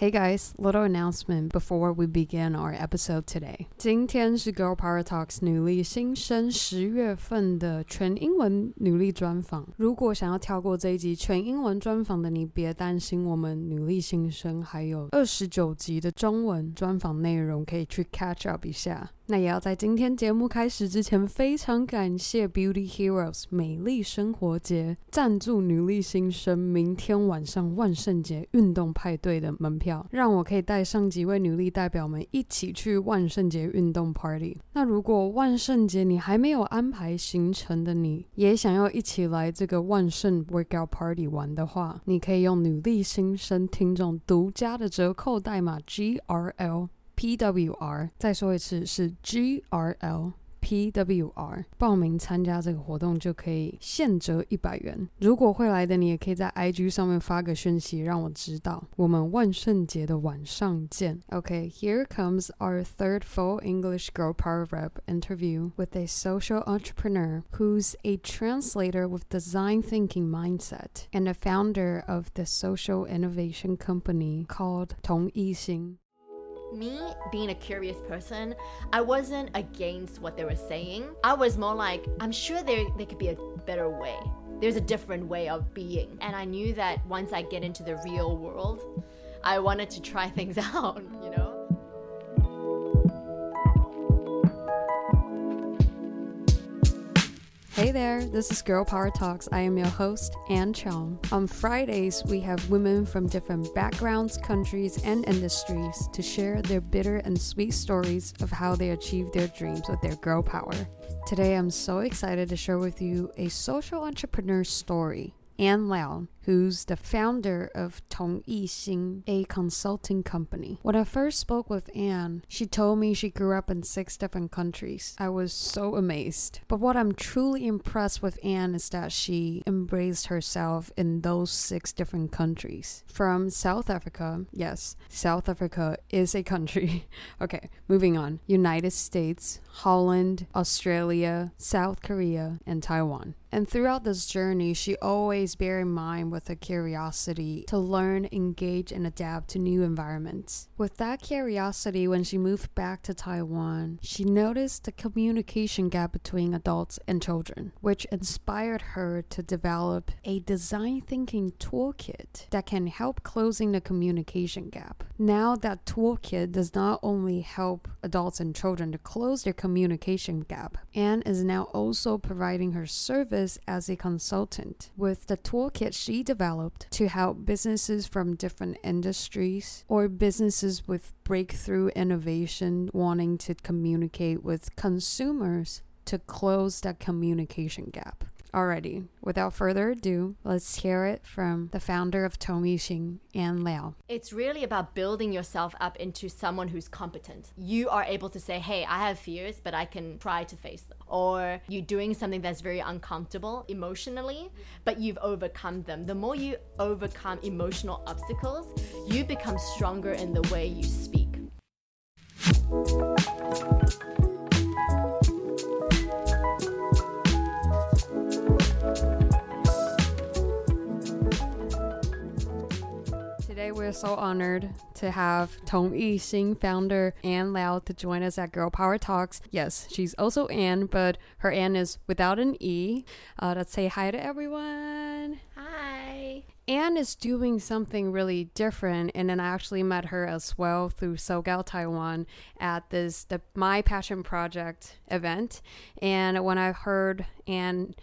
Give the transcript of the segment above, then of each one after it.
Hey guys, little announcement before we begin our episode today. 今天是 Girl Power Talks 女力新生十月份的全英文女力专访。如果想要跳过这一集全英文专访的你，别担心，我们女力新生还有二十九集的中文专访内容可以去 catch up 一下。那也要在今天节目开始之前，非常感谢 Beauty Heroes 美丽生活节赞助女力新生明天晚上万圣节运动派对的门票，让我可以带上几位女力代表们一起去万圣节运动 party。那如果万圣节你还没有安排行程的你，也想要一起来这个万圣 workout party 玩的话，你可以用女力新生听众独家的折扣代码 GRL。PWR，再说一次是 GRL。PWR 报名参加这个活动就可以现折一百元。如果会来的你，也可以在 IG 上面发个讯息让我知道。我们万圣节的晚上见。Okay，here comes our third full English Girl Power Rep interview with a social entrepreneur who's a translator with design thinking mindset and a founder of the social innovation company called 童意心。Me being a curious person, I wasn't against what they were saying. I was more like, I'm sure there, there could be a better way. There's a different way of being. And I knew that once I get into the real world, I wanted to try things out, you know? Hey there, this is Girl Power Talks. I am your host, Ann Chong. On Fridays, we have women from different backgrounds, countries, and industries to share their bitter and sweet stories of how they achieved their dreams with their girl power. Today, I'm so excited to share with you a social entrepreneur story. Ann Liao, who's the founder of Tong Yixing, a consulting company. When I first spoke with Ann, she told me she grew up in six different countries. I was so amazed. But what I'm truly impressed with Ann is that she embraced herself in those six different countries. From South Africa, yes, South Africa is a country. okay, moving on. United States, Holland, Australia, South Korea, and Taiwan. And throughout this journey, she always bear in mind with a curiosity to learn, engage, and adapt to new environments. With that curiosity, when she moved back to Taiwan, she noticed the communication gap between adults and children, which inspired her to develop a design thinking toolkit that can help closing the communication gap. Now, that toolkit does not only help adults and children to close their communication gap, and is now also providing her service as a consultant with the toolkit she developed to help businesses from different industries or businesses with breakthrough innovation wanting to communicate with consumers to close that communication gap. Alrighty, without further ado, let's hear it from the founder of Tong Yixing, Ann Liao. It's really about building yourself up into someone who's competent. You are able to say, hey, I have fears, but I can try to face them. Or you're doing something that's very uncomfortable emotionally, but you've overcome them. The more you overcome emotional obstacles, you become stronger in the way you speak. We're so honored to have Tong Yixing founder Ann Liao to join us at Girl Power Talks. Yes, she's also Ann, but her Ann is without an E. Uh, let's say hi to everyone. Hi. Ann is doing something really different, and then I actually met her as well through SoGal Taiwan at this the My Passion Project event. And when I heard Ann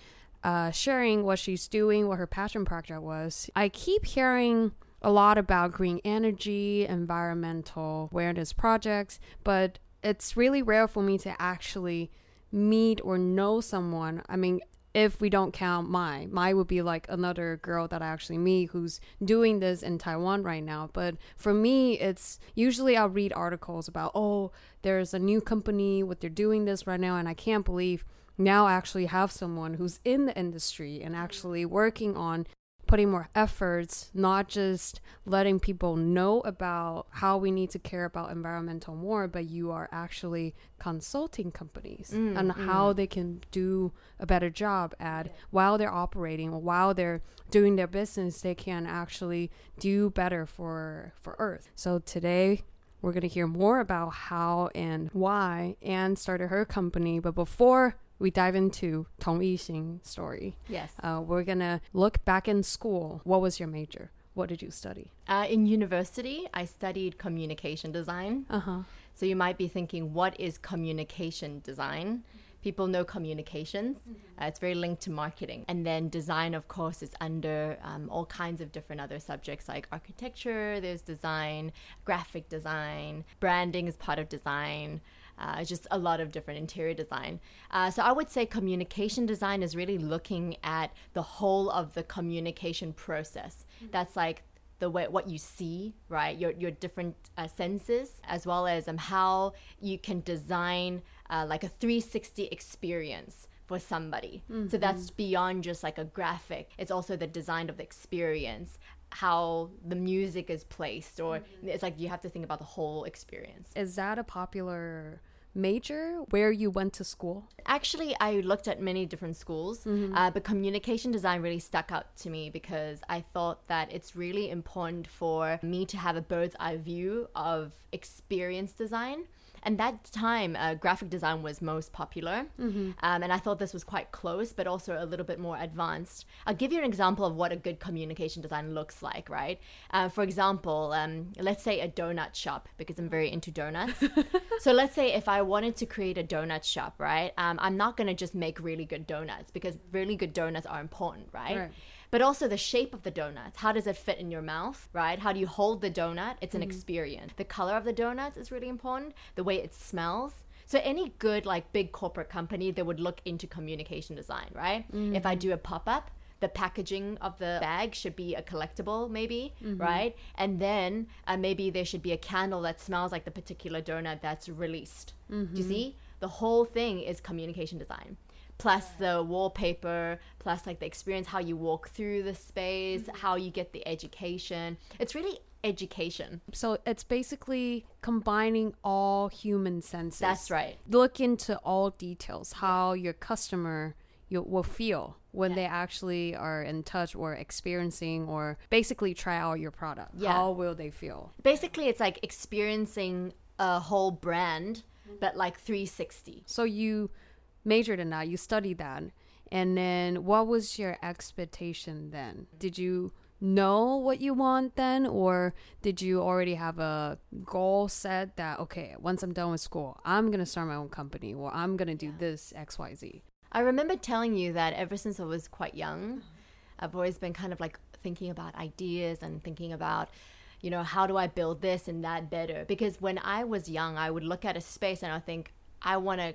uh, sharing what she's doing, what her passion project was, I keep hearing a lot about green energy, environmental awareness projects, but it's really rare for me to actually meet or know someone. I mean, if we don't count Mai, Mai would be like another girl that I actually meet who's doing this in Taiwan right now. But for me, it's usually I'll read articles about, oh, there's a new company, what they're doing this right now, and I can't believe now I actually have someone who's in the industry and actually working on putting more efforts, not just letting people know about how we need to care about environmental more, but you are actually consulting companies Mm, on how they can do a better job at while they're operating or while they're doing their business, they can actually do better for for Earth. So today we're going to hear more about how and why Ann started her company. But before we dive into Tong Yixing story, Yes. uh, we're going to look back in school. What was your major? What did you study? Uh, in university, I studied communication design. Uh huh. So you might be thinking, what is communication design? People know communications. Uh, it's very linked to marketing. And then design, of course, is under um, all kinds of different other subjects like architecture, there's design, graphic design, branding is part of design. Uh, just a lot of different interior design. Uh, so I would say communication design is really looking at the whole of the communication process. That's like the way what you see, right? Your your different uh, senses, as well as um, how you can design uh, like a 360 experience for somebody. So that's beyond just like a graphic. It's also the design of the experience, how the music is placed, or it's like you have to think about the whole experience. Is that a popular major where you went to school? Actually, I looked at many different schools, uh, but communication design really stuck out to me because I thought that it's really important for me to have a bird's eye view of experience design. And that time, uh, graphic design was most popular. Um, and I thought this was quite close, but also a little bit more advanced. I'll give you an example of what a good communication design looks like, right? Uh, for example, um, let's say a donut shop, because I'm very into donuts. so let's say if I wanted to create a donut shop, right? Um, I'm not going to just make really good donuts because really good donuts are important, right? Right. But also the shape of the donuts. How does it fit in your mouth, right? How do you hold the donut? It's an mm-hmm. experience. The color of the donuts is really important. The way it smells. So any good like big corporate company, that would look into communication design, right? If I mm-hmm. do a pop-up, the packaging of the bag should be a collectible maybe mm-hmm. right and then uh, maybe there should be a candle that smells like the particular donut that's released do you see the whole thing is communication design plus the wallpaper plus like the experience how you walk through the space mm-hmm. how you get the education it's really education So it's basically combining all human senses. that's right Look into all details, how your customer you will feel when they actually are in touch or experiencing or basically try out your product. Yeah. How will they feel? basically it's like experiencing a whole brand mm-hmm. but like 360 So you majored in that, you studied that, and then what was your expectation then? Did you know what you want then, or did you already have a goal set that okay, once I'm done with school, I'm gonna start my own company, or I'm gonna do this X Y Z? I remember telling you that ever since I was quite young, I've always been kind of like thinking about ideas and thinking about, you know, how do I build this and that better? Because when I was young, I would look at a space and I think, I want to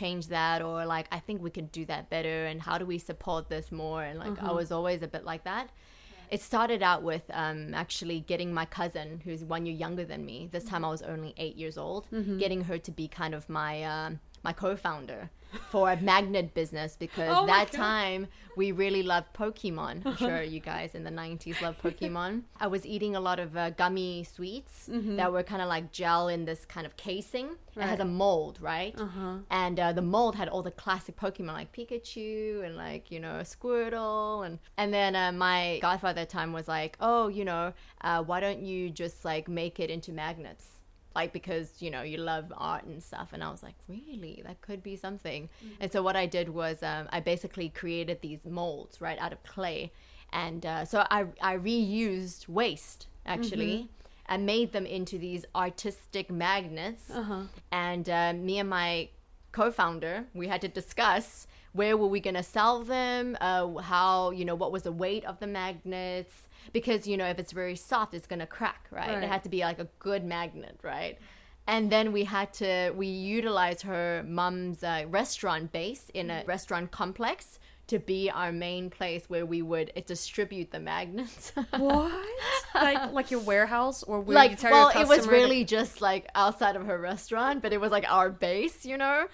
change that or like, I think we could do that better and how do we support this more? And like, I was always a bit like that. It started out with um, actually getting my cousin, who's one year younger than me. This time I was only eight years old, getting her to be kind of my um, my co-founder for a magnet business because Oh that time we really loved Pokemon. I'm sure you guys in the 90s loved Pokemon. I was eating a lot of uh, gummy sweets that were kind of like gel in this kind of casing. It has a mold, right? Uh-huh. And uh, the mold had all the classic Pokemon like Pikachu and like you know Squirtle and and then uh, my godfather at the time was like, oh, you know, uh, why don't you just like make it into magnets? Like because you know you love art and stuff, and I was like, really, that could be something. And so what I did was um, I basically created these molds right out of clay, and uh, so I I reused waste actually. And made them into these artistic magnets, Uh-huh. and uh, me and my co-founder we had to discuss where were we going to sell them uh, how you know what was the weight of the magnets because you know if it's very soft it's going to crack right? Right. it had to be like a good magnet right and then we had to we utilized her mom's uh, restaurant base in a restaurant complex to be our main place where we would uh, distribute the magnets What? like like your warehouse or where you like tell well it was customer to- really just like outside of her restaurant but it was like our base you know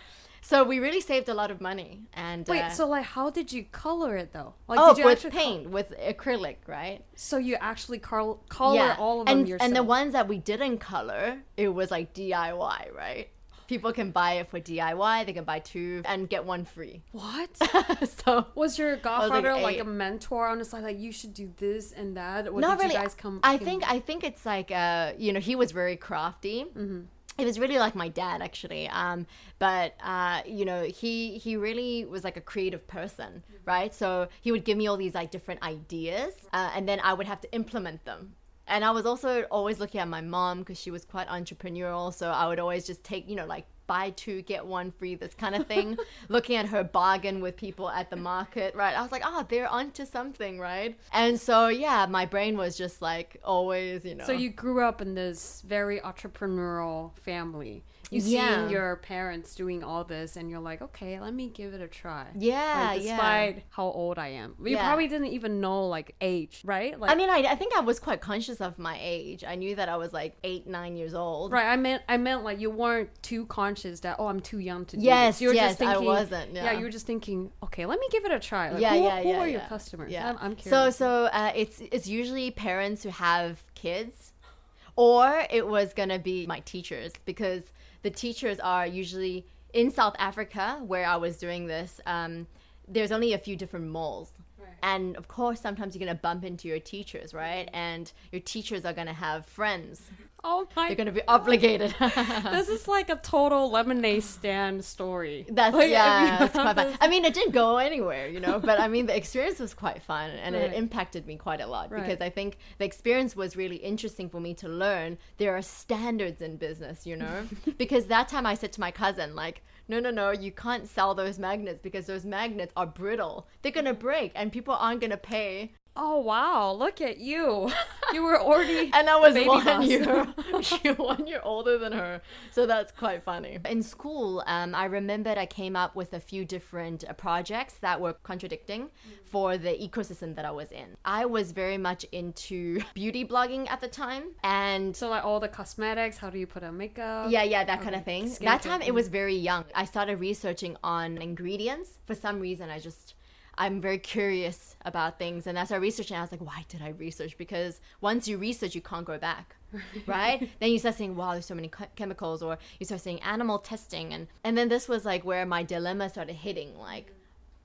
So we really saved a lot of money. And Wait, uh, so like, how did you color it though? Like, oh, did you with paint, with acrylic, right? so you actually col- color all of them and yourself? and the ones that we didn't color, it was like DIY, right? People can buy it for DIY. They can buy two and get one free. what? so Was your godfather like, eight. a mentor on the side, like you should do this and that? Or not did really. you guys come? I think I think it's like uh, you know, he was very crafty. Mm-hmm. It was really like my dad actually. Um, but uh, you know, he he really was like a creative person, right? So he would give me all these like different ideas, uh, and then I would have to implement them. And I was also always looking at my mom because she was quite entrepreneurial. So I would always just take, you know, like buy two get one free, this kind of thing. looking at her bargain with people at the market, right? I was like, oh, they're onto something, right? And so yeah, my brain was just like always, you know. So you grew up in this very entrepreneurial family. You Yeah. seen your parents doing all this, and you're like, okay, let me give it a try. Yeah, Like, yeah. despite how old I am, you Yeah. probably didn't even know like age, right? Like, I mean, I, I think I was quite conscious of my age. I knew that I was like eight, nine years old. right? I meant, I meant like you weren't too conscious that oh, I'm too young to do Yes, this. You were yes, just I wasn't, yeah. you were just thinking, okay, let me give it a try. Like, yeah, who, yeah, who yeah. are yeah. your customers? Yeah. I'm, I'm so, so uh, it's it's usually parents who have kids, or it was gonna be my teachers because the teachers are usually in South Africa where I was doing this. Um, there's only a few different malls. And of course, sometimes you're gonna bump into your teachers, right? And your teachers are gonna have friends. oh my, They're gonna be obligated. this is like a total lemonade stand story. That's Like, yeah, you it's quite fun. I mean, it didn't go anywhere, you know, but I mean, the experience was quite fun and Right. it impacted me quite a lot Right. because I think the experience was really interesting for me to learn. There are standards in business, you know, because that time I said to my cousin, like, no, no, no, you can't sell those magnets because those magnets are brittle. They're gonna break and people aren't gonna pay. Oh wow, look at you. You were already And I was baby one boss. year, you're one year older than her, so that's quite funny. In school, um, I remembered I came up with a few different uh, projects that were contradicting for the ecosystem that I was in. I was very much into beauty blogging at the time, and So like all the cosmetics, how do you put on makeup? yeah, yeah, that kind Okay. of thing. Skincare, That time it was very young. I started researching on ingredients. For some reason, I just I'm very curious about things, and that's as I researched, I was like, why did I research? Because once you research, you can't go back, right? then you start saying, wow, there's so many chemicals, or you start saying animal testing, and and then this was like where my dilemma started hitting, like.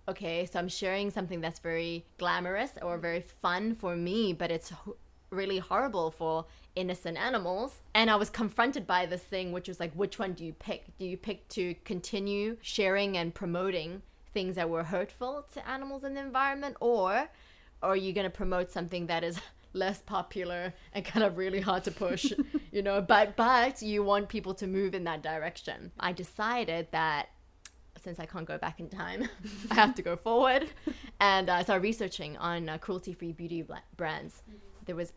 Okay, so I'm sharing something that's very glamorous or very fun for me, but it's really horrible for innocent animals. And I was confronted by this thing, which was like, which one do you pick? Do you pick to continue sharing and promoting things that were hurtful to animals and the environment, or, or are you going to promote something that is less popular and kind of really hard to push, you know? But but you want people to move in that direction. I decided that since I can't go back in time, I have to go forward. And uh, I started researching on uh, cruelty-free beauty bla- brands. There was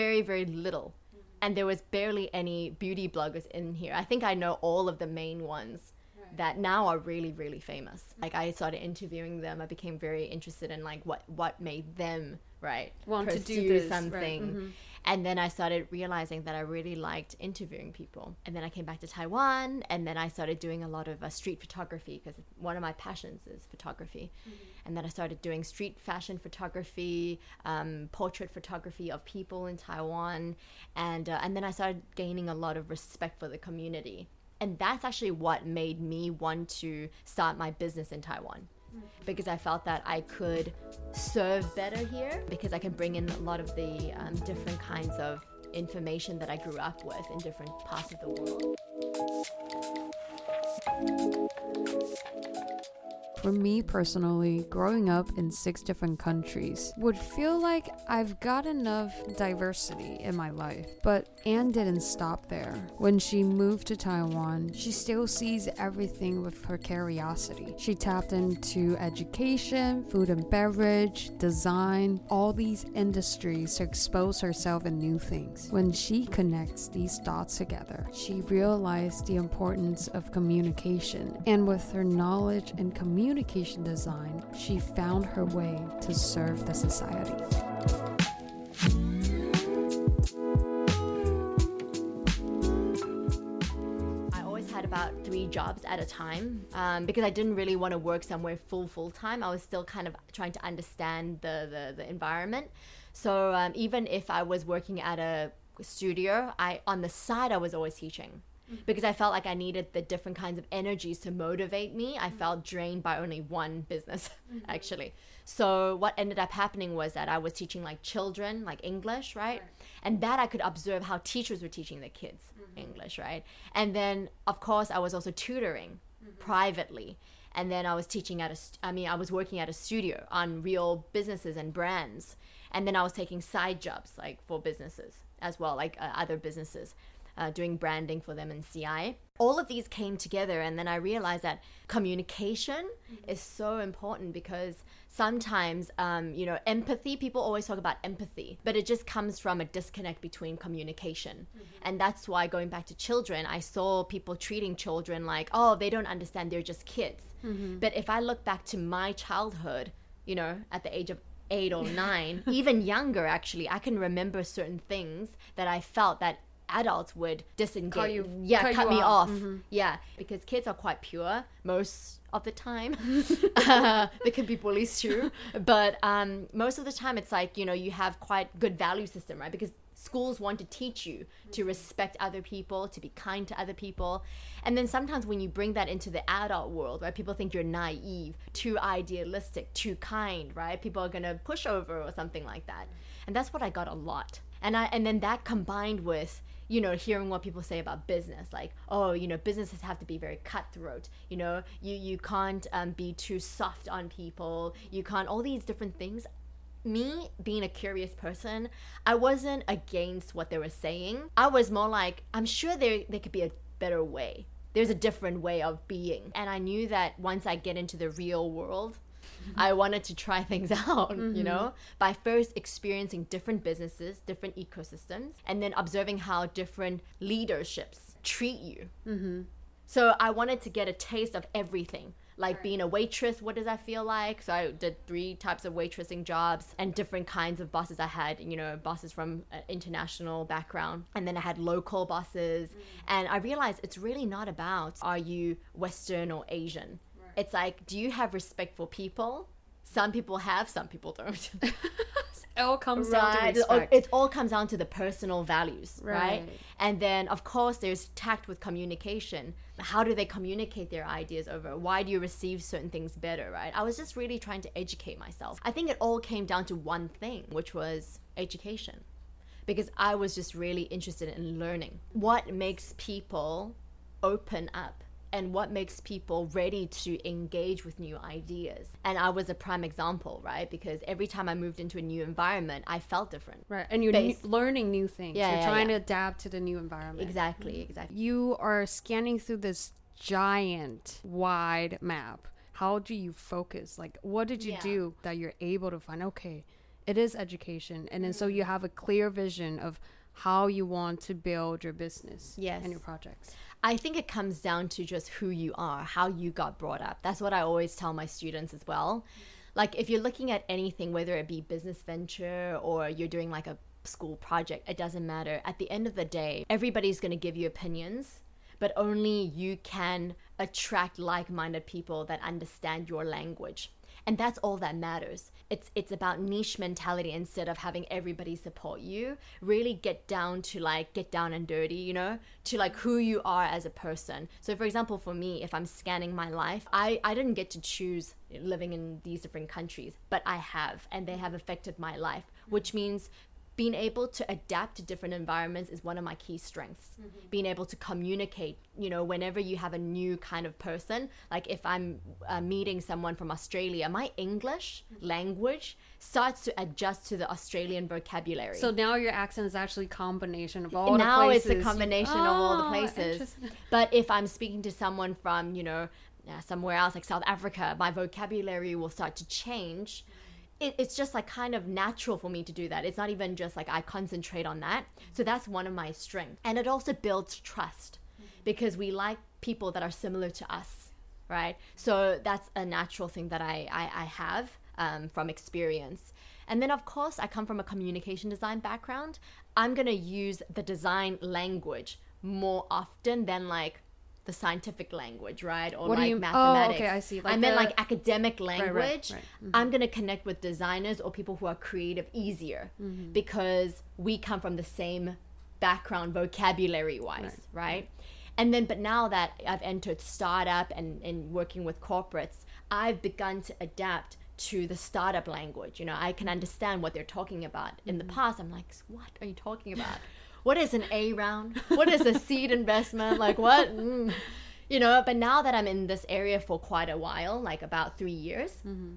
very, very little, and there was barely any beauty bloggers in here. I think I know all of the main ones that now are really, really famous. Like I started interviewing them. I became very interested in like what what made them right Want to do this, right, something. mhm. And then I started realizing that I really liked interviewing people. And then I came back to Taiwan, and then I started doing a lot of uh, street photography because one of my passions is photography. And then I started doing street fashion photography, um, portrait photography of people in Taiwan, and uh, and then I started gaining a lot of respect for the community. And that's actually what made me want to start my business in Taiwan because I felt that I could serve better here because I can bring in a lot of the um, different kinds of information that I grew up with in different parts of the world. For me personally, growing up in six different countries would feel like I've got enough diversity in my life. But Ann didn't stop there. When she moved to Taiwan, she still sees everything with her curiosity. She tapped into education, food and beverage, design, all these industries to expose herself in new things. When she connects these dots together, she realized the importance of communication. And with her knowledge and in communication design, she found her way to serve the society. I always had about three jobs at a time um, because I didn't really want to work somewhere full full time. I was still kind of trying to understand the the, the environment. So um, even if I was working at a studio, I on the side I was always teaching Mm-hmm. because I felt like I needed the different kinds of energies to motivate me. I mm-hmm. felt drained by only one business, mm-hmm. actually. So what ended up happening was that I was teaching like children, like English, right? And that I could observe how teachers were teaching the kids English, right? And then of course I was also tutoring privately. And then I was teaching at a, st- I mean, I was working at a studio on real businesses and brands. And then I was taking side jobs like for businesses as well, like uh, other businesses uh, doing branding for them in CI. All of these came together, and then I realized that communication is so important because sometimes, um, you know, empathy, people always talk about empathy, but it just comes from a disconnect between communication. And that's why, going back to children, I saw people treating children like, oh, they don't understand, they're just kids. But if I look back to my childhood, you know, at the age of eight or nine, even younger actually, I can remember certain things that I felt that adults would disengage. Cut you- yeah, cut cut, me off. off. Yeah, because kids are quite pure most of the time. uh, they can be bullies too, but um, most of the time it's like you know you have quite good value system, right? Because schools want to teach you to respect other people, to be kind to other people. And then sometimes when you bring that into the adult world, right, people think you're naive, too idealistic, too kind, right? People are going to push over or something like that. And that's what I got a lot. And I and then that combined with you know hearing what people say about business like oh you know businesses have to be very cutthroat you know you you can't um, be too soft on people you can't all these different things me being a curious person, I wasn't against what they were saying. I was more like, I'm sure there there could be a better way. There's a different way of being. And I knew that once I get into the real world, I wanted to try things out, you mm-hmm. know, by first experiencing different businesses, different ecosystems, and then observing how different leaderships treat you. Mm-hmm. So I wanted to get a taste of everything. Like being a waitress, what does that feel like? So I did three types of waitressing jobs and different kinds of bosses I had, you know, bosses from an international background. And then I had local bosses. Mm. And I realized it's really not about are you Western or Asian? It's like, do you have respect for people? Some people have, some people don't. It all comes down to Right. It all- respect. It all comes down to the personal values, right. Right. And then, of course, there's tact with communication. How do they communicate their ideas over? Why do you receive certain things better, right? I was just really trying to educate myself. I think it all came down to one thing, which was education. Because I was just really interested in learning. What makes people open up? And what makes people ready to engage with new ideas? And I was a prime example, right? Because every time I moved into a new environment, I felt different. right. And you're new, learning new things. Yeah, you're yeah, trying yeah. to adapt to the new environment. Exactly, exactly. You are scanning through this giant, wide map. How do you focus? Like, what did you Yeah. do that you're able to find? Okay, it is education. And then so Mm-hmm. you have a clear vision of how you want to build your business Yes. and your projects. I think it comes down to just who you are, how you got brought up. That's what I always tell my students as well. Like if you're looking at anything, whether it be business venture or you're doing like a school project, it doesn't matter. At the end of the day, everybody's going to give you opinions, but only you can attract like-minded people that understand your language. And that's all that matters. It's it's about niche mentality instead of having everybody support you. Really get down to like get down and dirty, you know, to like who you are as a person. So for example, for me, if I'm scanning my life, I I didn't get to choose living in these different countries, but I have and they have affected my life, which means being able to adapt to different environments is one of my key strengths. Being able to communicate, you know, whenever you have a new kind of person, like if I'm uh, meeting someone from Australia, my English language starts to adjust to the Australian vocabulary. So now your accent is actually a combination of all now it's a combination of all the Oh, places. But if I'm speaking to someone from, you know, uh, somewhere else like South Africa, my vocabulary will start to change. It, it's just like kind of natural for me to do that. It's not even just like I concentrate on that. So that's one of my strengths. And it also builds trust because we like people that are similar to us, right? So that's a natural thing that I, I, I have um, from experience. And then, of course, I come from a communication design background. I'm going to use the design language more often than like the scientific language, right? Or What like you- oh, mathematics. okay, I see. I Like meant the- like academic right, language. right. Mm-hmm. I'm gonna connect with designers or people who are creative easier Mm-hmm. because we come from the same background vocabulary wise, right. And then, but now that I've entered startup and, and working with corporates, I've begun to adapt to the startup language. You know, I can understand what they're talking about. In the past, I'm like, what are you talking about? What is an A round? What is a seed investment? Like, what? Mm. You know, but now that I'm in this area for quite a while, like about three years, mm-hmm.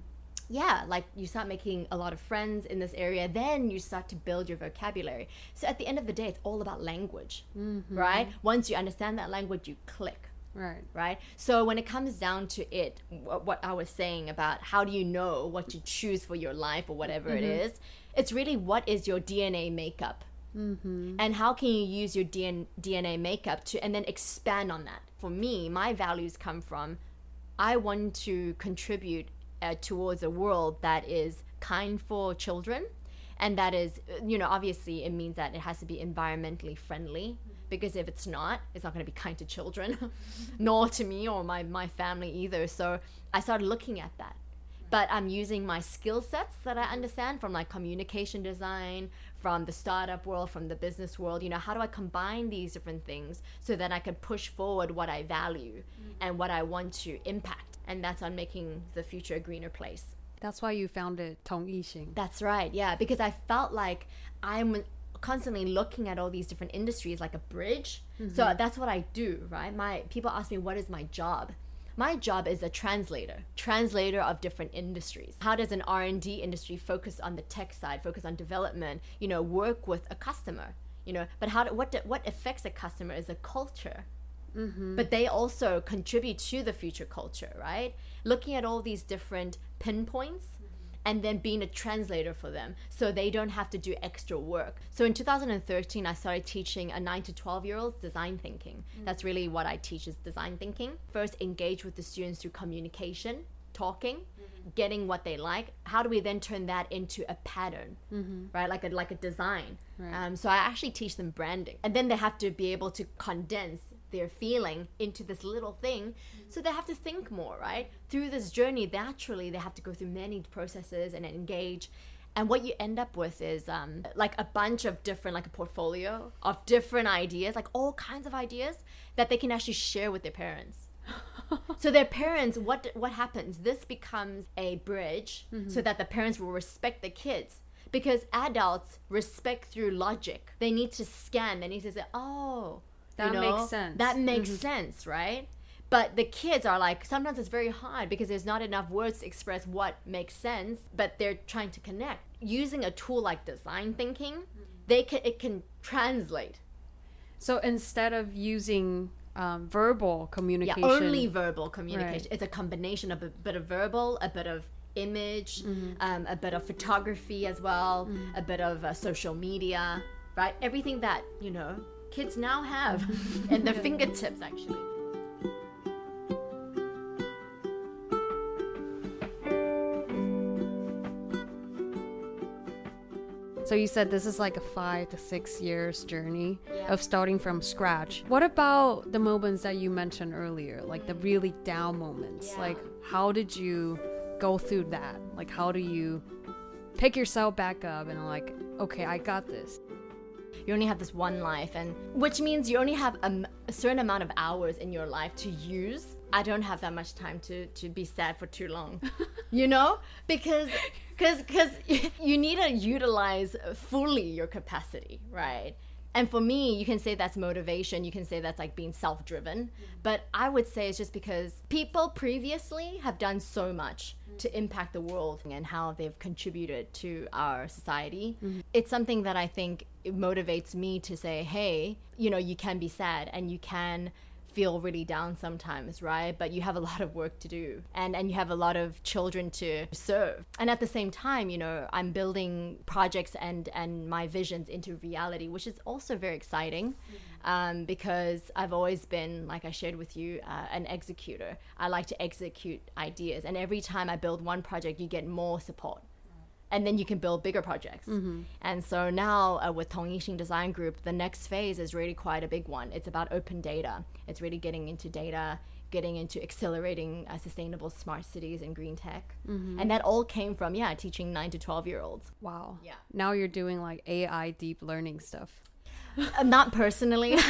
yeah, like you start making a lot of friends in this area, then you start to build your vocabulary. So at the end of the day, it's all about language, mm-hmm. right? Once you understand that language, you click, Right. right? So when it comes down to it, what, what I was saying about how do you know what to choose for your life or whatever it mm-hmm. is, it's really what is your DNA makeup. And how can you use your DN- DNA makeup to and then expand on that? For me, my values come from I want to contribute uh, towards a world that is kind for children. And that is, uh, you know, obviously it means that it has to be environmentally friendly. Because if it's not, it's not going to be kind to children, nor to me or my, my family either. So I started looking at that. But I'm using my skill sets that I understand from like communication design, from the startup world, from the business world. You know, how do I combine these different things so that I can push forward what I value mm. and what I want to impact? And that's on making the future a greener place. That's why you founded Tong Yixing. That's right. Yeah, because I felt like I'm constantly looking at all these different industries like a bridge. So mm-hmm. that's what I do, right? My people ask me what is my job? My job is a translator, translator of different industries. How does an R&D industry focus on the tech side, focus on development, you know, work with a customer, you know, but how do, what do, what affects a customer is a culture mm-hmm. but they also contribute to the future culture, right? Looking at all these different pinpoints and then being a translator for them so they don't have to do extra work. So in 2013, I started teaching a 9 to 12 year olds design thinking. Mm. That's really what I teach is design thinking. First, engage with the students through communication, talking, mm-hmm. getting what they like. How do we then turn that into a pattern, mm-hmm. right? Like a, like a design. Right. Um, so I actually teach them branding. And then they have to be able to condense their feeling into this little thing. So they have to think more, right? Through this journey, naturally, they have to go through many processes and engage. And what you end up with is um, like a bunch of different, like a portfolio of different ideas, like all kinds of ideas that they can actually share with their parents. so their parents, what what happens? This becomes a bridge so that the parents will respect the kids because adults respect through logic. They need to scan. They need to say, "Oh, That you makes sense. That makes sense, right?" But the kids are like sometimes it's very hard because there's not enough words to express what makes sense, but they're trying to connect. Using a tool like design thinking, they can it can translate. So instead of using um, verbal Yeah, communication, only verbal communication. Right. It's a combination of a bit of verbal, a bit of image, Mm-hmm. um, a bit of photography as well, a bit of uh, social media, right? Everything that you know kids now have at their fingertips, actually. So you said this is like a five to six years journey Yeah. of starting from scratch. What about the moments that you mentioned earlier, like the really down moments? Yeah. Like, how did you go through that? Like, how do you pick yourself back up and like, okay, I got this. You only have this one life, and which means you only have a, m- a certain amount of hours in your life to use. I don't have that much time to to be sad for too long, you know, because because because you need to utilize fully your capacity, right? And for me, you can say that's motivation. You can say that's like being self driven. Mm-hmm. But I would say it's just because people previously have done so much mm-hmm. to impact the world and how they've contributed to our society. Mm-hmm. It's something that I think it motivates me to say, hey, you know, you can be sad and you can feel really down sometimes, right? But you have a lot of work to do and and you have a lot of children to serve. And at the same time, you know, I'm building projects and and my visions into reality, which is also very exciting. Um, because I've always been, like I shared with you, uh, an executor. I like to execute ideas, and every time I build one project, you get more support and then you can build bigger projects. And so now uh, with Tong Yixing Design Group, the next phase is really quite a big one. It's about open data. It's really getting into data, getting into accelerating uh, sustainable smart cities and green tech. And that all came from yeah, teaching 9 to 12 year olds. Wow. Yeah. Now you're doing like AI deep learning stuff. Uh, not personally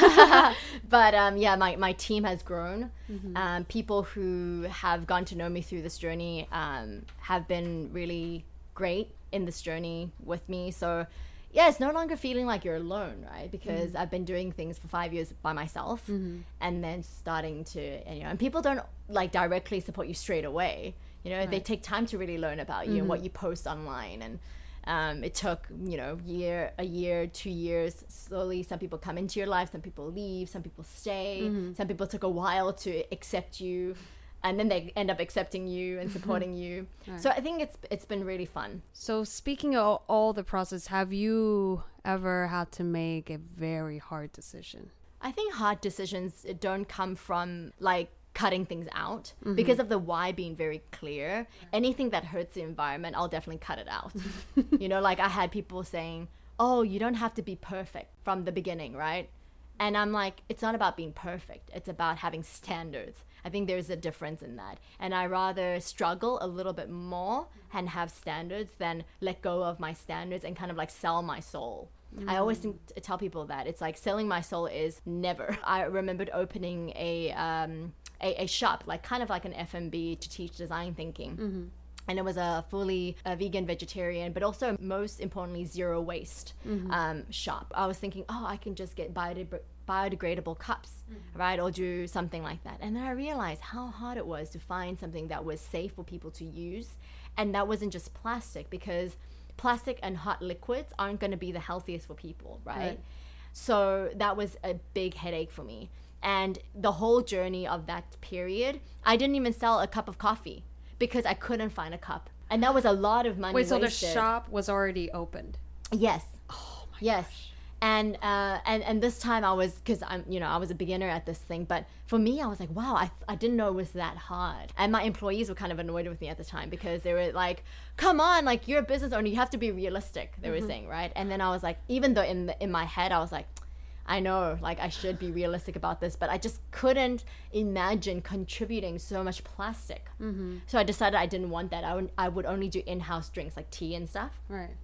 but um, yeah my, my team has grown um, people who have gone to know me through this journey um, have been really great in this journey with me. So yeah it's no longer feeling like you're alone right? Because mm-hmm. i've been doing things for five years by myself mm-hmm. and then starting to and, you know and people don't like directly support you straight away. You know they take time to really learn about you and what mm-hmm. you post online. And um, it took you know year a year two years. Slowly some people come into your life some people leave some people stay. Some people took a while to accept you and then they end up accepting you and mm-hmm. supporting you so i think it's it's been really fun So speaking of all the process, have you ever had to make a very hard decision? I think hard decisions don't come from like cutting things out mm-hmm. because of the why being very clear. Anything that hurts the environment, I'll definitely cut it out. you know, like I had people saying, "Oh, you don't have to be perfect from the beginning, right?" And I'm like, it's not about being perfect. It's about having standards. I think there's a difference in that. And I rather struggle a little bit more and have standards than let go of my standards and kind of like sell my soul. I always think, tell people that it's like selling my soul is never. I remembered opening a um, a, a shop, like kind of like an F&B to teach design thinking and it was a fully uh, vegan vegetarian but also most importantly zero waste um, shop i was thinking oh i can just get biodeg- biodegradable cups mm-hmm. right or do something like that and then i realized how hard it was to find something that was safe for people to use and that wasn't just plastic because plastic and hot liquids aren't going to be the healthiest for people right? Right. So that was a big headache for me. And the whole journey of that period, I didn't even sell a cup of coffee because I couldn't find a cup. And that was a lot of money. Wait, so the shop was already opened. Yes. Oh my Yes. And uh, and and this time I was because I'm you know I was a beginner at this thing, but for me I was like wow I, I didn't know it was that hard. And my employees were kind of annoyed with me at the time because they were like, come on, like you're a business owner, you have to be realistic. They were saying right, and then I was like, even though in the, in my head I was like. I know, like I should be realistic about this, but I just couldn't imagine contributing so much plastic. Mm-hmm. So I decided I didn't want that. I would, I would only do in-house drinks like tea and stuff. Right.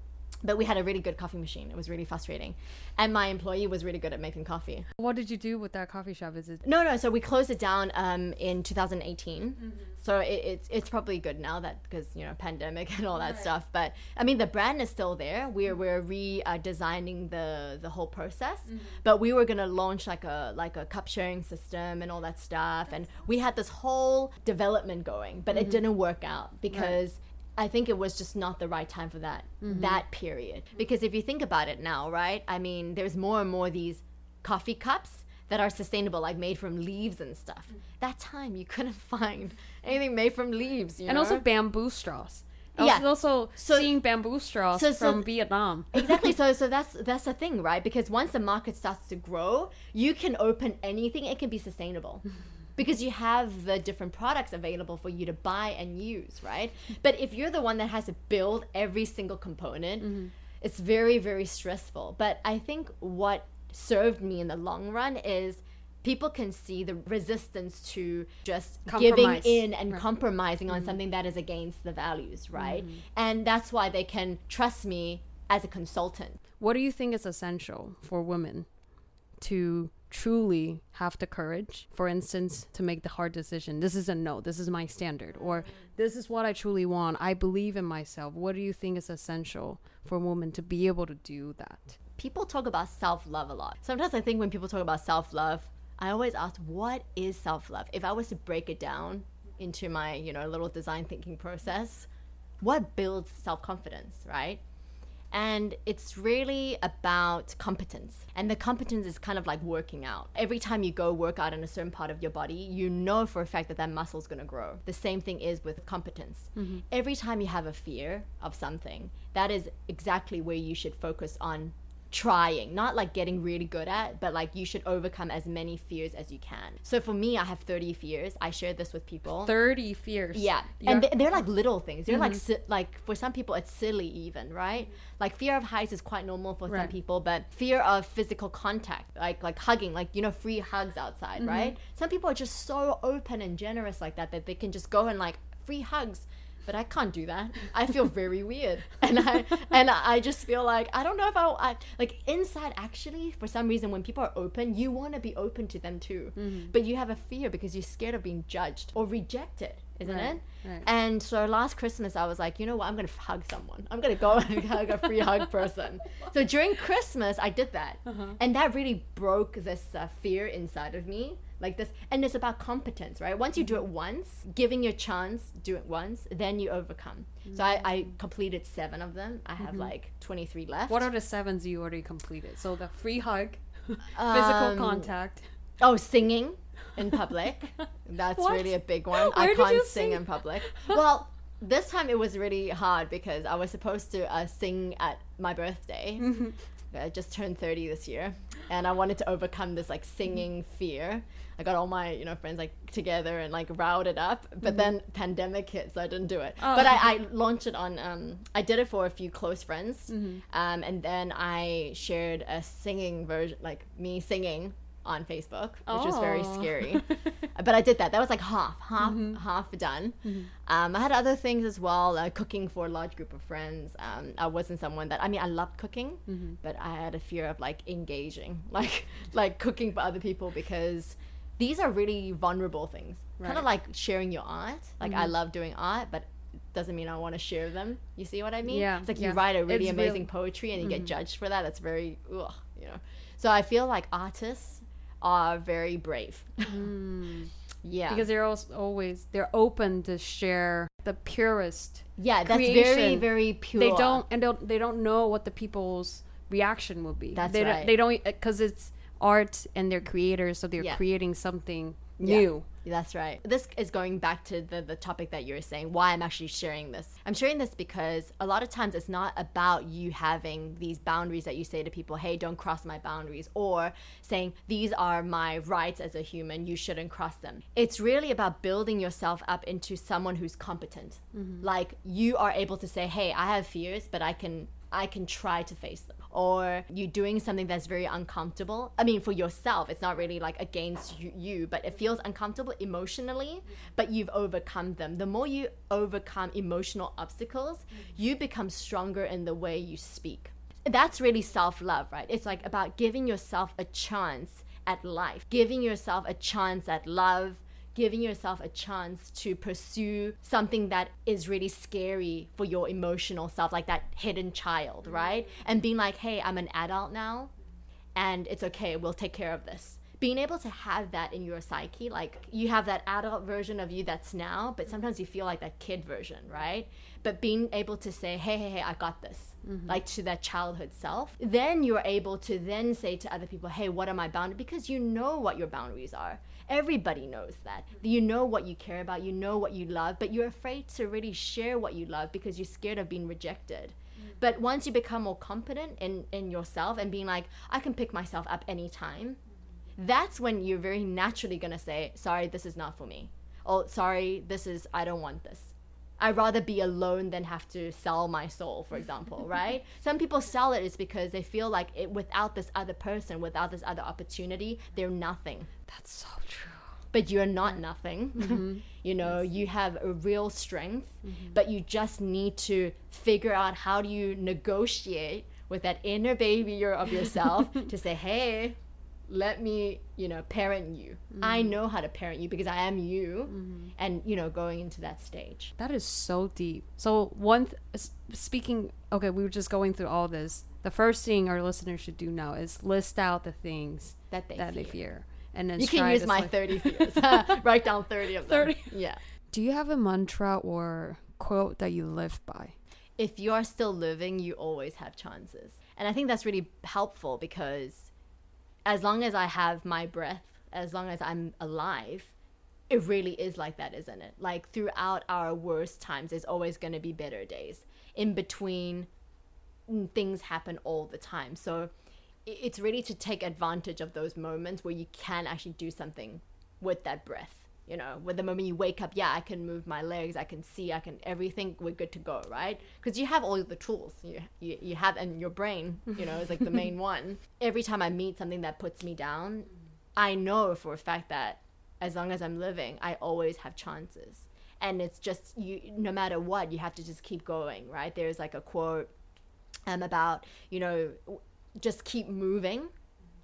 But we had a really good coffee machine. It was really frustrating, and my employee was really good at making coffee. What did you do with that coffee shop? Is it No, no. So we closed it down um, in 2018. Mm-hmm. So it, it's it's probably good now that because you know pandemic and all that stuff. But I mean the brand is still there. We're we're redesigning the the whole process. Mm-hmm. But we were gonna launch like a like a cup sharing system and all that stuff. And we had this whole development going, but it mm-hmm. didn't work out because. I think it was just not the right time for that mm-hmm. that period. Because if you think about it now, right? I mean, there's more and more these coffee cups that are sustainable, like made from leaves and stuff. Mm-hmm. That time you couldn't find anything made from leaves, you and know? also bamboo straws. I Yeah. was also So- seeing bamboo straws so- so- from Vietnam. exactly. So so that's that's the thing, right? Because once the market starts to grow, you can open anything. It can be sustainable. Because you have the different products available for you to buy and use, right? But if you're the one that has to build every single component, mm-hmm. it's very, very stressful. But I think what served me in the long run is people can see the resistance to just giving in and Right. compromising on mm-hmm. something that is against the values, right? Mm-hmm. And that's why they can trust me as a consultant. What do you think is essential for women to truly have the courage, for instance, to make the hard decision? This is a no, this is my standard, or this is what I truly want. I believe in myself. What do you think is essential for a woman to be able to do that? People talk about self love a lot. Sometimes I think when people talk about self love, I always ask, what is self love? If I was to break it down into my, you know, little design thinking process, what builds self confidence, right? And it's really about competence. And the competence is kind of like working out. Every time you go work out in a certain part of your body, you know for a fact that that muscle is going to grow. The same thing is with competence. Mm-hmm. Every time you have a fear of something, that is exactly where you should focus on trying, not like getting really good at, but like you should overcome as many fears as you can. So for me, I have 30 fears. I share this with people. 30 fears. Yeah, You're- and they- they're like little things. They're like Mm-hmm. si- like for some people it's silly even, right? Like fear of heights is quite normal for some people, but fear of physical contact, like like hugging, like you know, free hugs outside, Mm-hmm. right? Some people are just so open and generous like that that they can just go and like free hugs. But I can't do that. I feel very weird, and I and I just feel like I don't know if I, I like inside. Actually, for some reason, when people are open, you want to be open to them too, Mm-hmm. but you have a fear because you're scared of being judged or rejected, isn't Right, it? right. And so last Christmas, I was like, you know what? I'm going to hug someone. I'm going to go and hug a free hug person. So during Christmas, I did that. Uh-huh. And that really broke this uh, fear inside of me. Like this. And it's about competence, right? Once you do it once, giving your chance, do it once, then you overcome. So I, I completed seven of them. I have like 23 left. What are the sevens you already completed? So the free hug, physical Um, contact. Oh, singing in public. That's What? really a big one. Where I can't sing sing? in public. Well, this time it was really hard because I was supposed to uh, sing at my birthday. Mm-hmm. I just turned 30 this year and I wanted to overcome this like singing fear. I got all my, you know, friends like together and like routed up, but then pandemic hit, so I didn't do it. Mm-hmm. Oh. But I, I launched it on, um, I did it for a few close friends. Mm-hmm. Um, and then I shared a singing version, like me singing on Facebook, which was very Oh. scary. but I did that. That was like half, half, half done. Um, I had other things as well, uh, cooking for a large group of friends. Um, I wasn't someone that I mean, I loved cooking, but I had a fear of like engaging, like like cooking for other people because these are really vulnerable things. Kind of like sharing your art. Like I mm-hmm. love doing art, but it doesn't mean I want to share them. You see what I mean? Yeah, It's like yeah. you write a really It's real- amazing poetry and you get mm-hmm. judged for that. That's very, ugh, you know. So I feel like artists are very brave. Mm. yeah. Because they're also always they're open to share the purest. yeah, that's very, creation. very pure. They don't and don't they don't know what the people's reaction will be. That's they right. Don't, they don't because it's art and they're creators, so they're Yeah. creating something Yeah. new. That's right. This is going back to the, the topic that you were saying, why I'm actually sharing this. I'm sharing this because a lot of times it's not about you having these boundaries that you say to people, hey, don't cross my boundaries, or saying, these are my rights as a human, you shouldn't cross them. It's really about building yourself up into someone who's competent. Mm-hmm. Like you are able to say, hey, I have fears, but I can I can try to face them. Or you're doing something that's very uncomfortable. I mean, for yourself, it's not really like against you, you, but it feels uncomfortable emotionally, but you've overcome them. The more you overcome emotional obstacles, you become stronger in the way you speak. That's really self love, right? It's like about giving yourself a chance at life, giving yourself a chance at love, giving yourself a chance to pursue something that is really scary for your emotional self, like that hidden child, right? And being like, hey, I'm an adult now and it's okay, we'll take care of this. Being able to have that in your psyche, like you have that adult version of you that's now, but sometimes you feel like that kid version, right? But being able to say, hey, hey, hey, I got this, mm-hmm. like to that childhood self, then you're able to then say to other people, hey, what are my boundaries? Because you know what your boundaries are. Everybody knows that. Mm-hmm. You know what you care about, you know what you love, but you're afraid to really share what you love because you're scared of being rejected. Mm. But once you become more confident in, in yourself and being like, I can pick myself up anytime, mm-hmm. that's when you're very naturally gonna say, sorry, this is not for me. Or sorry, this is, I don't want this. I'd rather be alone than have to sell my soul, for example, right? Some people sell it is because they feel like it, without this other person, without this other opportunity, they're nothing That's so true. but you're not nothing. Mm-hmm. you know, you have a real strength, mm-hmm. but you just need to figure out how do you negotiate with that inner baby of yourself to say, "Hey, let me, you know, parent you. I mm-hmm. know how to parent you because I am you." And, you know, going into that stage. That is so deep. So one, th- speaking. Okay, we were just going through all this. The first thing our listeners should do now is list out the things That they that they fear. And then You can use my select- 30 fears. Write down 30 of them. 30. Yeah. Do you have a mantra or quote that you live by? if you are still living, you always have chances. And I think that's really helpful because as long as I have my breath, as long as I'm alive, it really is like that, isn't it? Like throughout our worst times, there's always going to be better days. In between, things happen all the time. So it's really to take advantage of those moments where you can actually do something with that breath. You know, with the moment you wake up, yeah, I can move my legs, I can see, I can everything. We're good to go, right? Because you have all the tools. You, you you have, and your brain, you know, is like the main one. Every time I meet something that puts me down, I know for a fact that as long as I'm living, I always have chances. And it's just you no matter what, you have to just keep going, right? There's like a quote um about, you know, just keep moving.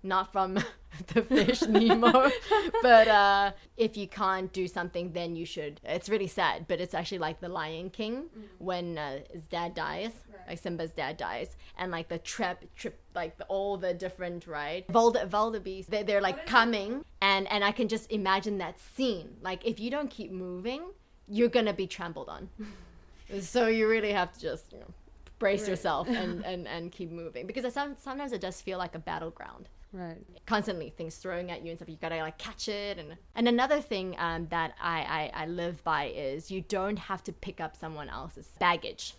Not from the fish Nemo, but uh, if you can't do something, then you should. It's really sad, but it's actually like the Lion King when uh, his dad dies, like Simba's dad dies, and like the trip, trip, like the, all the different right, Valda, Valdabees, they, they're like coming, and and I can just imagine that scene. Like if you don't keep moving, you're gonna be trampled on. so you really have to just you know brace yourself and, and and keep moving because it some, sometimes it does feel like a battleground Right. constantly things throwing at you and stuff. You gotta like catch it, and and another thing um, that I, I I live by is you don't have to pick up someone else's baggage.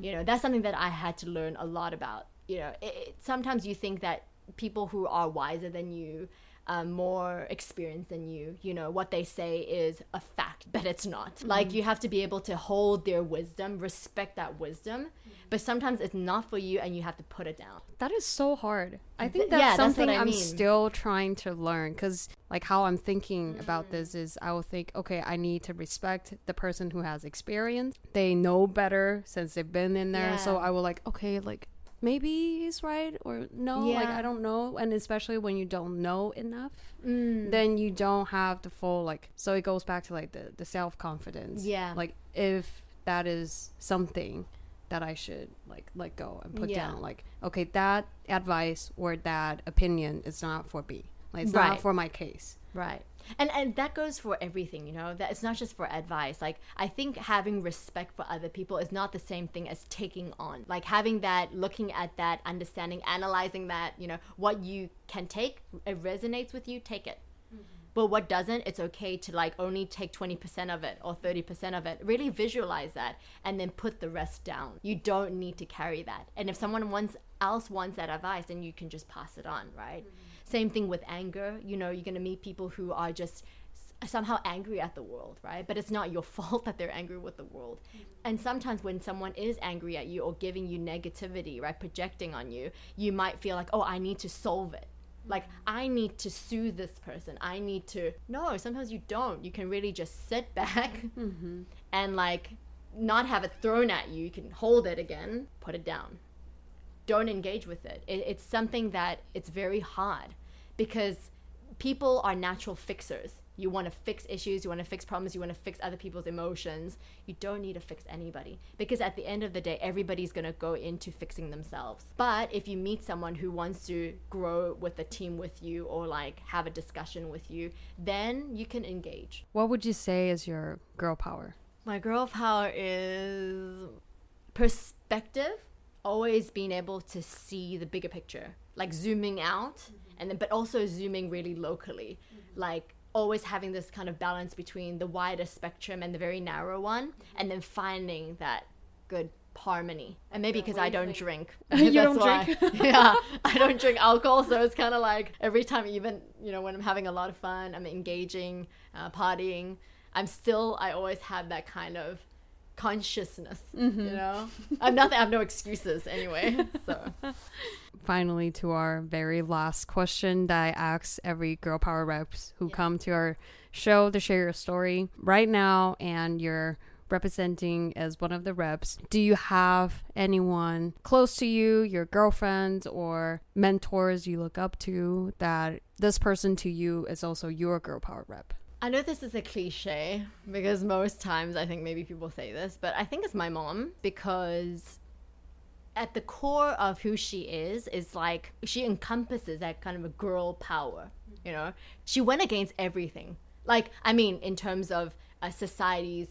You know, that's something that I had to learn a lot about. You know, it, it, sometimes you think that people who are wiser than you, um, more experienced than you, you know, what they say is a fact, but it's not. Mm-hmm. Like you have to be able to hold their wisdom, respect that wisdom, mm-hmm. but sometimes it's not for you, and you have to put it down. That is so hard. I think that's yeah, that's something I I'm mean. still trying to learn because, like, how I'm thinking about mm-hmm. this is I will think, okay, I need to respect the person who has experience. They know better since they've been in there. So I will, like, okay, like, maybe he's right or no, like, I don't know. And especially when you don't know enough, Mm. then you don't have the full, like, so it goes back to, like, the, the self confidence. Yeah. Like, if that is something that I should like let go and put Yeah. down. Like, okay, that advice or that opinion is not for me. Like, it's Right. not for my case. Right. And and that goes for everything, you know. That it's not just for advice. Like I think having respect for other people is not the same thing as taking on. Like having that, looking at that, understanding, analyzing that, you know, what you can take, it resonates with you, take it. Mm-hmm. But what doesn't, it's okay to like only take 20% of it or 30% of it. Really visualize that and then put the rest down. You don't need to carry that. And if someone wants else wants that advice, then you can just pass it on, right? Mm-hmm. Same thing with anger. You know, you're going to meet people who are just somehow angry at the world, right? But it's not your fault that they're angry with the world. Mm-hmm. And sometimes when someone is angry at you or giving you negativity, right, projecting on you, you might feel like, "Oh, I need to solve it." Mm-hmm. Like, I need to soothe this person. I need to. No, sometimes you don't. You can really just sit back mm-hmm. and, like, not have it thrown at you. You can hold it again, put it down. Don't engage with it. it it's something that it's very hard because people are natural fixers. You want to fix issues, you want to fix problems, you want to fix other people's emotions. You don't need to fix anybody because at the end of the day, everybody's going to go into fixing themselves. But if you meet someone who wants to grow with the team with you or like have a discussion with you, then you can engage. What would you say is your girl power? My girl power is perspective, always being able to see the bigger picture, like zooming out mm-hmm. and then but also zooming really locally. Mm-hmm. Like always having this kind of balance between the wider spectrum and the very narrow one mm-hmm. and then finding that good harmony. And maybe because I don't drink. You That's don't why. yeah, I don't drink alcohol, so it's kind of like every time, even you know, when I'm having a lot of fun, I'm engaging, uh, partying. I'm still, I always have that kind of consciousness. You mm-hmm. know, I'm nothing. I have no excuses anyway. So Finally, to our very last question that I ask every girl power reps who come to our show to share your story right now, and you're representing as one of the reps. Do you have anyone close to you, your girlfriends or mentors you look up to, that this person to you is also your girl power rep? I know this is a cliche because most times I think maybe people say this, but I think it's my mom because at the core of who she is is like she encompasses that kind of a girl power. You know, she went against everything. Like I mean, in terms of uh, society's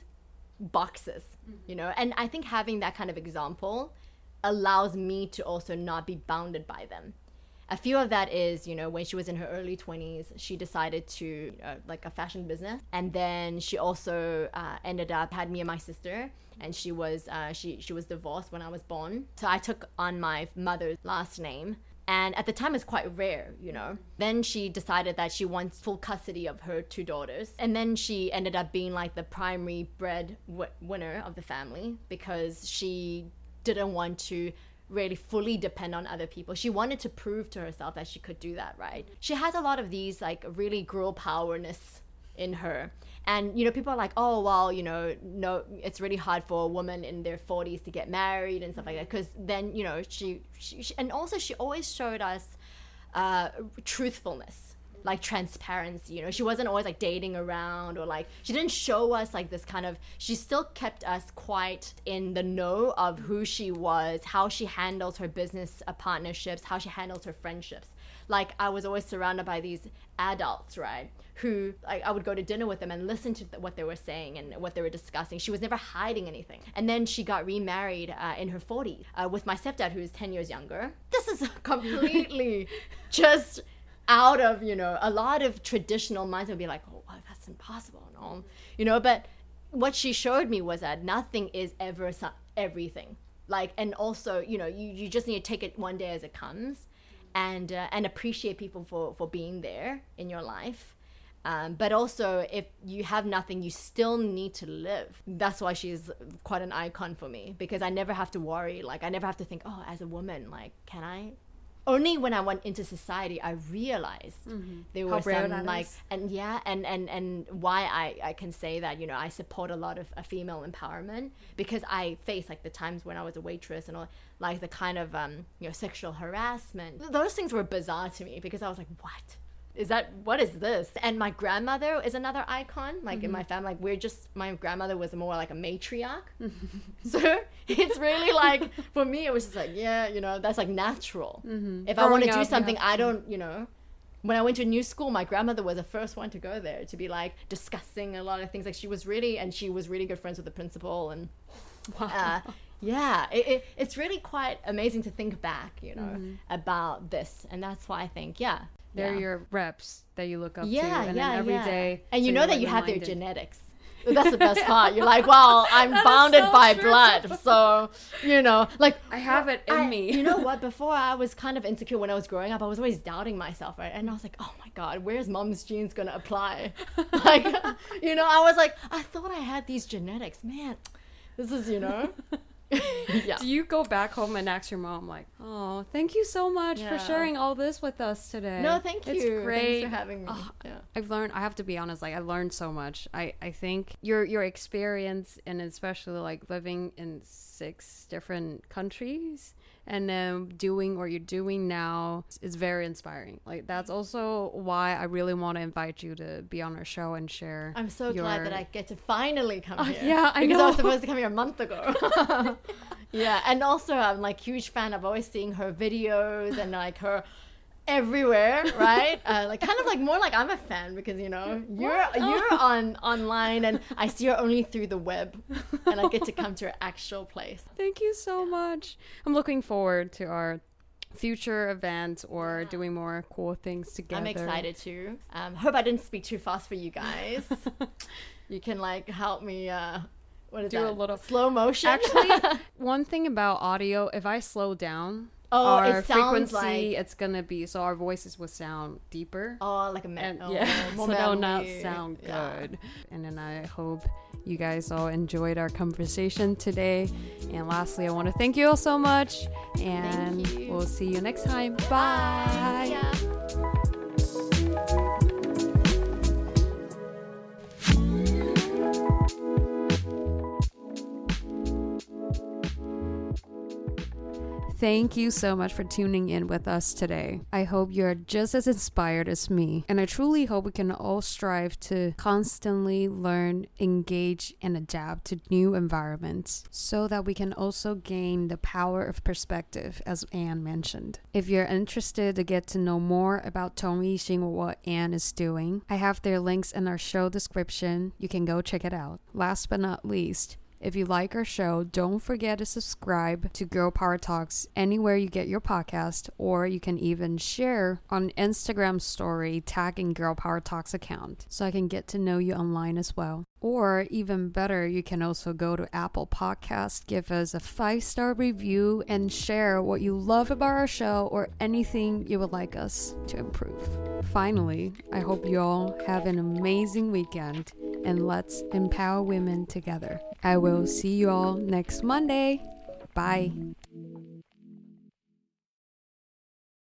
boxes, you know, and I think having that kind of example allows me to also not be bounded by them a few of that is you know when she was in her early 20s she decided to uh, like a fashion business and then she also uh, ended up had me and my sister and she was uh, she she was divorced when i was born so i took on my mother's last name And at the time, it's quite rare, you know. Then she decided that she wants full custody of her two daughters. And then she ended up being like the primary bread w- winner of the family because she didn't want to really fully depend on other people. She wanted to prove to herself that she could do that, right? She has a lot of these like really girl powerness in her. And you know, people are like, "Oh, well, you know, no, it's really hard for a woman in their 40s to get married and stuff like that." Because then, you know, she, she, she, and also she always showed us uh, truthfulness, like transparency. You know, she wasn't always like dating around or like she didn't show us like this kind of. She still kept us quite in the know of who she was, how she handles her business uh, partnerships, how she handles her friendships like I was always surrounded by these adults, right? Who like I would go to dinner with them and listen to th- what they were saying and what they were discussing. She was never hiding anything. And then she got remarried uh, in her 40s uh, with my stepdad, who is 10 years younger. This is completely just out of you know a lot of traditional minds would be like, oh, that's impossible, no, you know. But what she showed me was that nothing is ever everything. Like, and also, you know, you, you just need to take it one day as it comes and uh, and appreciate people for for being there in your life. Um, but also, if you have nothing, you still need to live. That's why she's quite an icon for me because I never have to worry. Like I never have to think, oh, as a woman, like can I? Only when I went into society, I realized Mm-hmm. there were some like, is. and yeah, and and and why I I can say that you know I support a lot of uh, female empowerment because I face like the times when I was a waitress and all like the kind of um you know sexual harassment. Those things were bizarre to me because I was like, what? Is that what is this? And my grandmother is another icon. Like in my mm-hmm. family, like we're just my grandmother was more like a matriarch. so it's really like for me, it was just like yeah, you know, that's like natural. Mm-hmm. If I want to do something, I don't, you know. When I went to a new school, my grandmother was the first one to go there to be like discussing a lot of things. Like she was really, and she was really good friends with the principal, and uh, yeah, it, it, it's really quite amazing to think back, you know, mm-hmm. about this, and that's why I think, yeah, They're yeah. your reps that you look up to. yeah, And yeah, then every yeah. day, and so you know that like, you have their genetics. That's the best part. You're like, well, I'm bounded so by true. blood, so you know, like I have it in I- me. You know what? Before I was kind of insecure when I was growing up. I was always doubting myself, right? And I was like, oh my god, where's mom's genes gonna apply? like, you know, I was like, I thought I had these genetics, man. This is, you know, yeah. Do you go back home and ask your mom like, "Oh, thank you so much for sharing all this with us today"? No, thank you. It's great. Thanks for having me. Oh, yeah. I've learned. I have to be honest. Like I learned so much. I I think your your experience and especially like living in six different countries and um, doing what you're doing now is very inspiring. Like that's also why I really want to invite you to be on our show and share. I'm so glad that I get to finally come here. yeah, I because I was supposed to come here a month ago. yeah, and also I'm like huge fan of always seeing her videos and like her everywhere, right? Uh, like kind of like more like I'm a fan because you know you're you're on online and I see her only through the web, and I get to come to her actual place. Thank you so much. I'm looking forward to our future events or doing more cool things together. I'm excited too. Um, hope I didn't speak too fast for you guys. you can like help me. Uh, what is Do a that? little- slow motion. Actually, one thing about audio, if I slow down Oh, our it sounds frequency, like- it's gonna be so our voices will sound deeper. oh, like a man. and oh, yeah, more so that'll not sound Yeah. good. And then I hope you guys all enjoyed our conversation today. And lastly, I want to thank you all so much, and we'll see you next time. Bye. Yeah. Thank you so much for tuning in with us today. I hope you're just as inspired as me, and I truly hope we can all strive to constantly learn, engage, and adapt to new environments so that we can also gain the power of perspective, as Ann mentioned. If you're interested to get to know more about Tony Yixing or what Ann is doing, I have their links in our show description. You can go check it out. Last but not least, If you like our show, don't forget to subscribe to Girl Power Talks anywhere you get your podcast, or you can even share on Instagram story tagging Girl Power Talks account so I can get to know you online as well. Or even better, you can also go to Apple Podcast, give us a five star review, and share what you love about our show or anything you would like us to improve. Finally, I hope you all have an amazing weekend and let's empower women together. I will see you all next Monday. Bye.